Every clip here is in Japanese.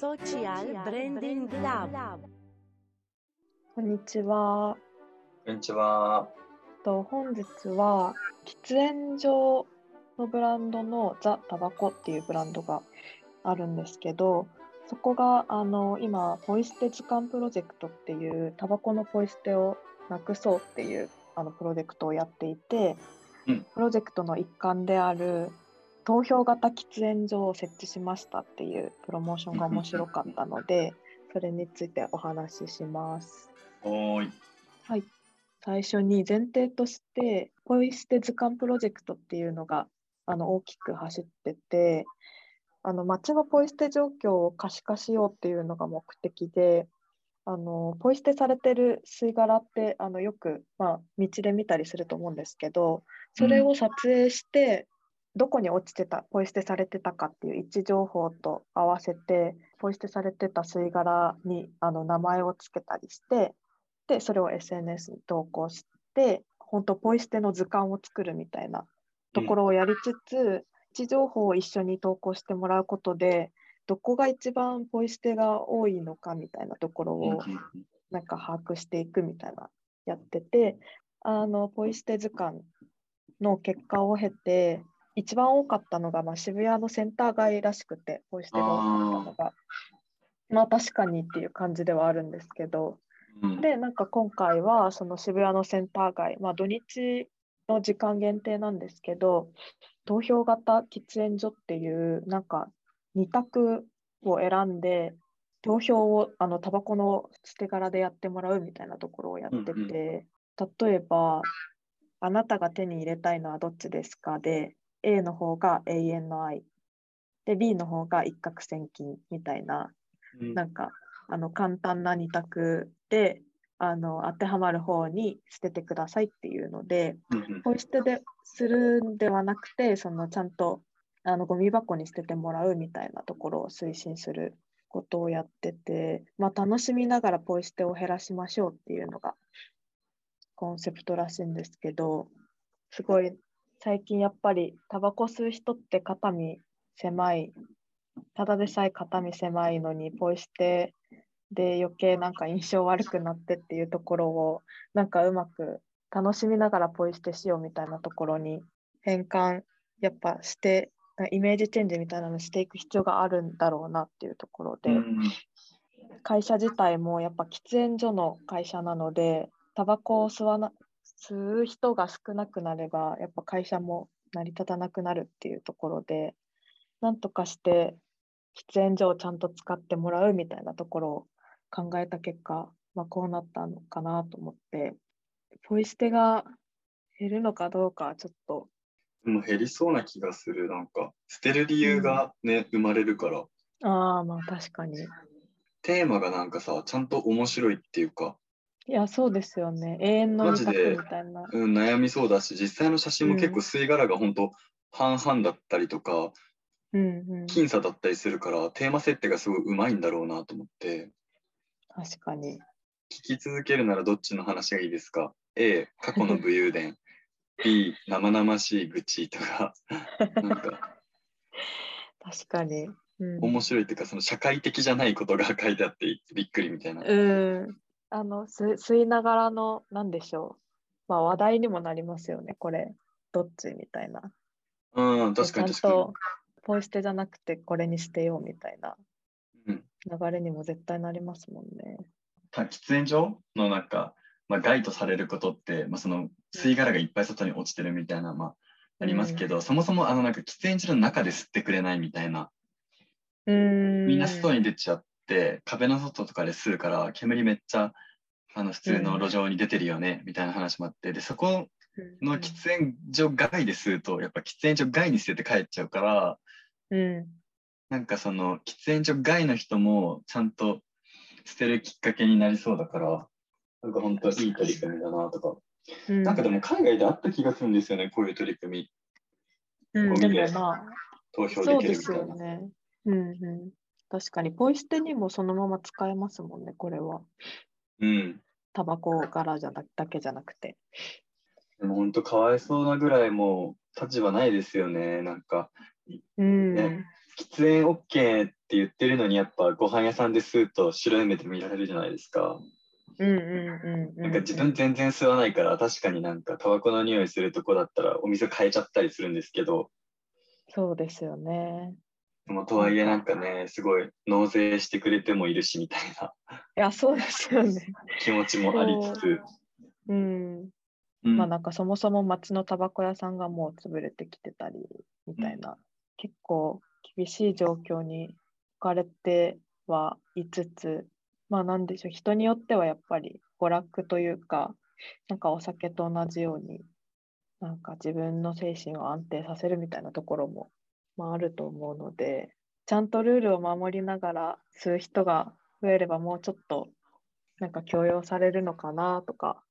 Social Branding Lab こんにちは。こんにちは。と本日は喫煙所のブランドのザ・タバコっていうブランドがあるんですけど、そこがあの今ポイ捨て図鑑プロジェクトっていうタバコのポイ捨てをなくそうっていうあのプロジェクトをやっていて、うんプロジェクトの一環である投票型喫煙所を設置しましたっていうプロモーションが面白かったので、それについてお話しします。おーい。はい、最初に前提として、ポイ捨て図鑑プロジェクトっていうのがあの大きく走ってて、あの街のポイ捨て状況を可視化しようっていうのが目的で、あのポイ捨てされてる吸い殻ってあのよく、まあ、道で見たりすると思うんですけど、それを撮影して、どこに落ちてた、ポイ捨てされてたかっていう位置情報と合わせて、ポイ捨てされてた吸い殻にあの名前をつけたりして、で、それを SNS に投稿して、本当ポイ捨ての図鑑を作るみたいなところをやりつつ、位置情報を一緒に投稿してもらうことで、どこが一番ポイ捨てが多いのかみたいなところをなんか把握していくみたいなやってて、あのポイ捨て図鑑の結果を経て、一番多かったのが、まあ、渋谷のセンター街らしくて、ポイ捨てが多かったのが、まあ確かにっていう感じではあるんですけど、うん、で、なんか今回はその渋谷のセンター街、まあ土日の時間限定なんですけど、投票型喫煙所っていうなんか2択を選んで、投票をあのタバコの捨て殻でやってもらうみたいなところをやってて、うんうん。例えば、あなたが手に入れたいのはどっちですかで、A の方が永遠の愛、で、B の方が一攫千金みたいな、うん。なんかあの簡単な二択であの当てはまる方に捨ててくださいっていうのでうんポイ捨てでするんではなくてそのちゃんとあのゴミ箱に捨ててもらうみたいなところを推進することをやってて、まあ、楽しみながらポイ捨てを減らしましょうっていうのがコンセプトらしいんですけどすごい最近やっぱりタバコ吸う人って肩身狭い。ただでさえ肩身狭いのにポイ捨てで余計なんか印象悪くなってっていうところをなんかうまく楽しみながらポイ捨てしようみたいなところに変換やっぱしてイメージチェンジみたいなのしていく必要があるんだろうなっていうところで、うん。会社自体もやっぱ喫煙所の会社なのでタバコを吸わな吸う人が少なくなればやっぱ会社も成り立たなくなるっていうところでなんとかして喫煙所をちゃんと使ってもらうみたいなところを考えた結果、まあ、こうなったのかなと思ってポイ捨てが減るのかどうかはちょっとでも減りそうな気がする。なんか、捨てる理由がね、生まれるから。ああまあ確かにテーマがなんかさ、ちゃんと面白いっていうか、いやそうですよね永遠のマジでみたいなうん、悩みそうだし、実際の写真も結うん構吸い殻が本当半々だったりとか、うんうん僅差だったりするから、テーマ設定がすごいうまいんだろうなと思って、確かに聞き続けるならどっちの話がいいですか ?A、過去の武勇伝。B、生々しい愚痴とか、なんか確かに。うん、面白いっていうか、その社会的じゃないことが書いてあってびっくりみたいな。うん。あの、す吸いながらの、なんでしょう。まあ、話題にもなりますよね、これ。どっちみたいな。うん、確かに確かちゃんと、ポイ捨てじゃなくて、これに捨てようみたいなに。うん流れにも絶対なりますもんね。た喫煙所のなんか、まあ、害とされることって、まあ、その吸い殻がいっぱい外に落ちてるみたいな、まあ、ありますけど、そもそもあのなんか喫煙所の中で吸ってくれないみたいな、うーん。みんな外に出ちゃって、壁の外とかで吸うから、煙めっちゃあの普通の路上に出てるよね、みたいな話もあって、で、そこうんの喫煙所外で吸うと、やっぱ喫煙所外に捨てて帰っちゃうから、うん。なんかその喫煙所外の人もちゃんと捨てるきっかけになりそうだから、なんか本当いい取り組みだなとか。うん、なんかでも海外であった気がするんですよね、こういう取り組み。うん、でゴミでもまあ、投票できるみたいな。よね。うんうん。確かに、ポイ捨てにもそのまま使えますもんね、これは。うん。タバコ柄じゃなだけじゃなくて。でも本当かわいそうなぐらいもう立場ないですよね。なんか、うん。ね喫煙 OK っって言ってるのに、やっぱご飯屋さんですと白い目で見られるじゃないですか。うんうんうんなんか自分全然吸わないから、確かになんかタバコの匂いするとこだったらお店変えちゃったりするんですけど、そうですよね。でもとはいえなんかね、すごい納税してくれてもいるしみたいな。いや、そうですよね。気持ちもありつつ、う。ん。うん。まあなんかそもそも町のタバコ屋さんがもう潰れてきてたりみたいな、結構厳しい状況に置かれてはいつつ、まあなんでしょう、人によってはやっぱり娯楽というか、なんかお酒と同じように、なんか自分の精神を安定させるみたいなところも、まあ、あると思うので、ちゃんとルールを守りながら吸う人が増えればもうちょっとなんか強要されるのかなとか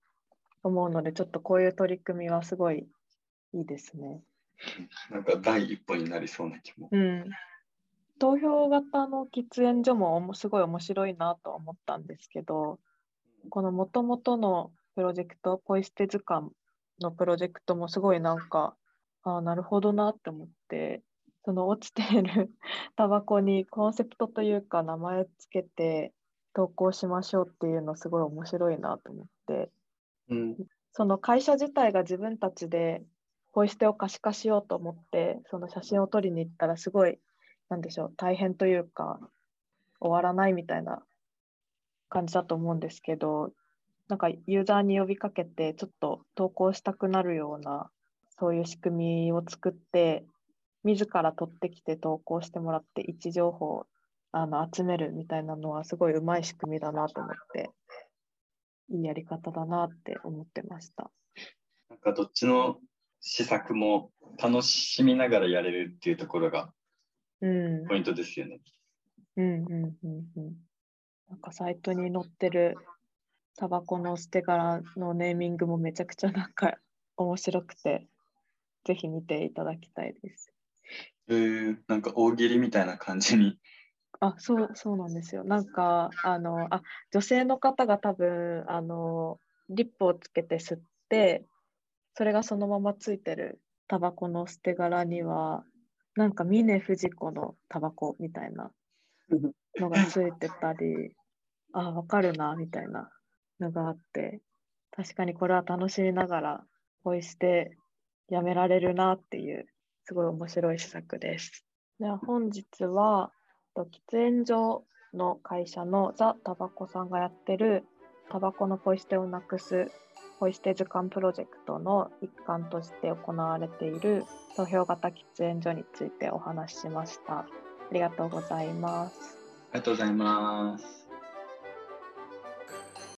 思うので、ちょっとこういう取り組みはすごいいいですね。なんか第一歩になりそうな気も。うん。投票型の喫煙所もすごい面白いなと思ったんですけど、この元々のプロジェクト、ポイ捨て図鑑のプロジェクトもすごいなんか、ああ、なるほどなって思って、その落ちている タバコにコンセプトというか名前つけて投稿しましょうっていうのすごい面白いなと思って、うん、その会社自体が自分たちでポイ捨てを可視化しようと思って、その写真を撮りに行ったらすごい、なんでしょう、大変というか、終わらないみたいな感じだと思うんですけど、なんかユーザーに呼びかけて、ちょっと投稿したくなるような、そういう仕組みを作って、自ら撮ってきて投稿してもらって、位置情報をあの集めるみたいなのは、すごいうまい仕組みだなと思って、いいやり方だなって思ってました。なんかどっちの施策も楽しみながらやれるっていうところがうん、ポイントですよね。うん、うん、うん、うん。なんかサイトに載ってるタバコの捨て殻のネーミングもめちゃくちゃなんか面白くて、ぜひ見ていただきたいです。えー、なんか大喜利みたいな感じに。あ、そう、そうなんですよ。なんか、あの、あ、女性の方が多分、あの、リップをつけて吸って、それがそのままついてるタバコの捨て殻には、なんか峰不二子のタバコみたいなのがついてたり、あ、わかるな、みたいなのがあって、確かにこれは楽しみながら、ポイ捨てやめられるなっていう、すごい面白い施策です。では本日は、と喫煙所の会社のザ・タバコさんがやってるタバコのポイ捨てをなくすポイ捨て図鑑プロジェクトの一環として行われている投票型喫煙所についてお話ししました。ありがとうございます。ありがとうございます。